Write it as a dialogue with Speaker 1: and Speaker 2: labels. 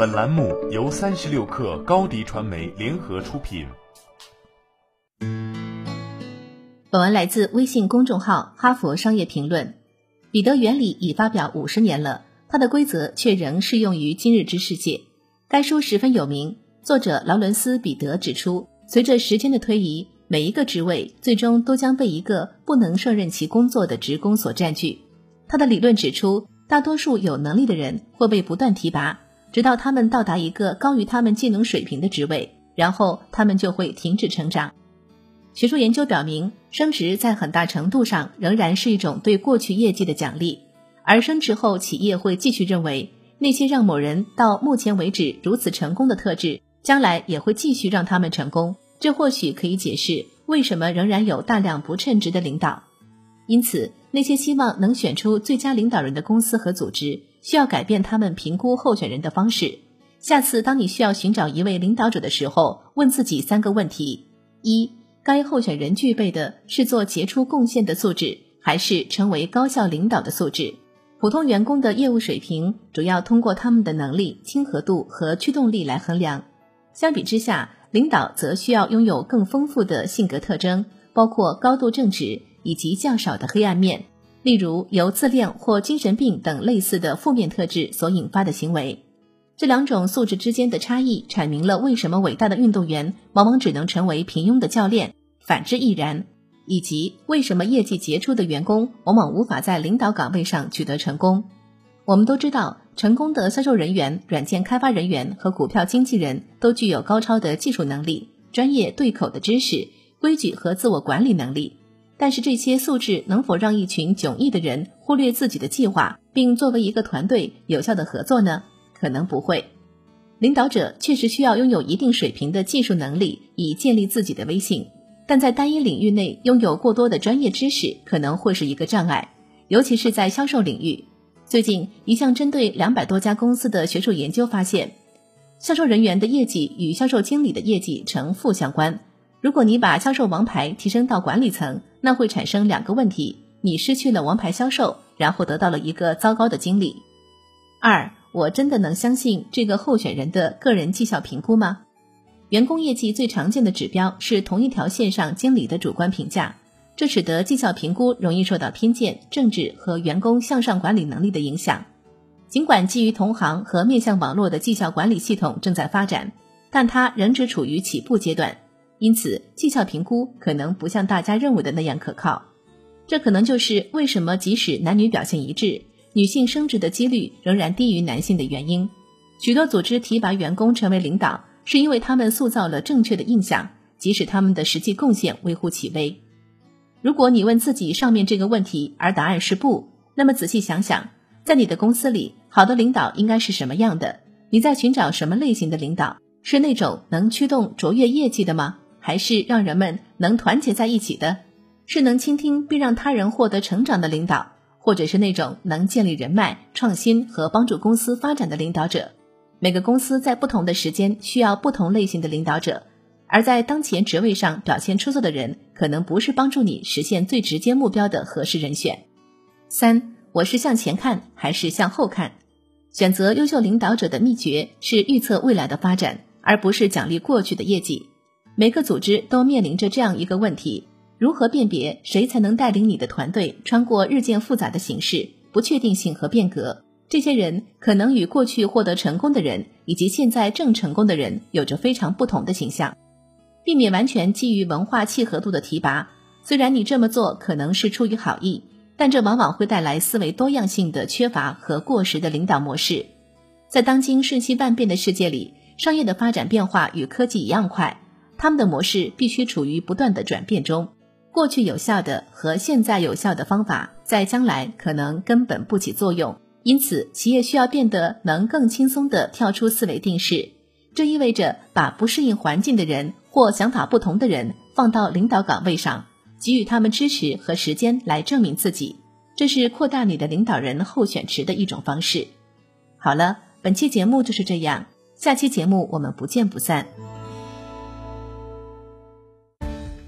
Speaker 1: 本栏目由三十六氪高低传媒联合出品。
Speaker 2: 本文来自微信公众号《哈佛商业评论》。彼得原理已发表五十年了，它的规则却仍适用于今日之世界。该书十分有名。作者劳伦斯·彼得指出，随着时间的推移，每一个职位最终都将被一个不能胜任其工作的职工所占据。他的理论指出，大多数有能力的人会被不断提拔。直到他们到达一个高于他们技能水平的职位，然后他们就会停止成长。学术研究表明，升职在很大程度上仍然是一种对过去业绩的奖励，而升职后企业会继续认为那些让某人到目前为止如此成功的特质，将来也会继续让他们成功。这或许可以解释为什么仍然有大量不称职的领导。因此，那些希望能选出最佳领导人的公司和组织。需要改变他们评估候选人的方式。下次当你需要寻找一位领导者的时候，问自己三个问题：一、该候选人具备的是做杰出贡献的素质，还是成为高效领导的素质？普通员工的业务水平主要通过他们的能力、亲和度和驱动力来衡量。相比之下，领导则需要拥有更丰富的性格特征，包括高度正直以及较少的黑暗面。例如，由自恋或精神病等类似的负面特质所引发的行为，这两种素质之间的差异，阐明了为什么伟大的运动员往往只能成为平庸的教练，反之亦然，以及为什么业绩杰出的员工往往无法在领导岗位上取得成功。我们都知道，成功的销售人员、软件开发人员和股票经纪人都具有高超的技术能力、专业对口的知识、规矩和自我管理能力。但是这些素质能否让一群迥异的人忽略自己的计划，并作为一个团队有效的合作呢？可能不会。领导者确实需要拥有一定水平的技术能力，以建立自己的威信。但在单一领域内拥有过多的专业知识，可能会是一个障碍，尤其是在销售领域。最近一项针对两百多家公司的学术研究发现，销售人员的业绩与销售经理的业绩呈负相关。如果你把销售王牌提升到管理层，那会产生两个问题：你失去了王牌销售，然后得到了一个糟糕的经理。二，我真的能相信这个候选人的个人绩效评估吗？员工业绩最常见的指标是同一条线上经理的主观评价，这使得绩效评估容易受到偏见、政治和员工向上管理能力的影响。尽管基于同行和面向网络的绩效管理系统正在发展，但它仍只处于起步阶段。因此，绩效评估可能不像大家认为的那样可靠。这可能就是为什么即使男女表现一致，女性升职的几率仍然低于男性的原因。许多组织提拔员工成为领导，是因为他们塑造了正确的印象，即使他们的实际贡献微乎其微。如果你问自己上面这个问题，而答案是不，那么仔细想想，在你的公司里，好的领导应该是什么样的？你在寻找什么类型的领导？是那种能驱动卓越业绩的吗？还是让人们能团结在一起的，是能倾听并让他人获得成长的领导，或者是那种能建立人脉、创新和帮助公司发展的领导者。每个公司在不同的时间需要不同类型的领导者，而在当前职位上表现出色的人，可能不是帮助你实现最直接目标的合适人选。三，我是向前看还是向后看？选择优秀领导者的秘诀是预测未来的发展，而不是奖励过去的业绩。每个组织都面临着这样一个问题：如何辨别谁才能带领你的团队穿过日渐复杂的形势、不确定性和变革？这些人可能与过去获得成功的人以及现在正成功的人有着非常不同的形象。避免完全基于文化契合度的提拔，虽然你这么做可能是出于好意，但这往往会带来思维多样性的缺乏和过时的领导模式。在当今瞬息万变的世界里，商业的发展变化与科技一样快。他们的模式必须处于不断的转变中，过去有效的和现在有效的方法，在将来可能根本不起作用。因此，企业需要变得能更轻松地跳出思维定式。这意味着把不适应环境的人或想法不同的人放到领导岗位上，给予他们支持和时间来证明自己。这是扩大你的领导人候选池的一种方式。好了，本期节目就是这样，下期节目我们不见不散。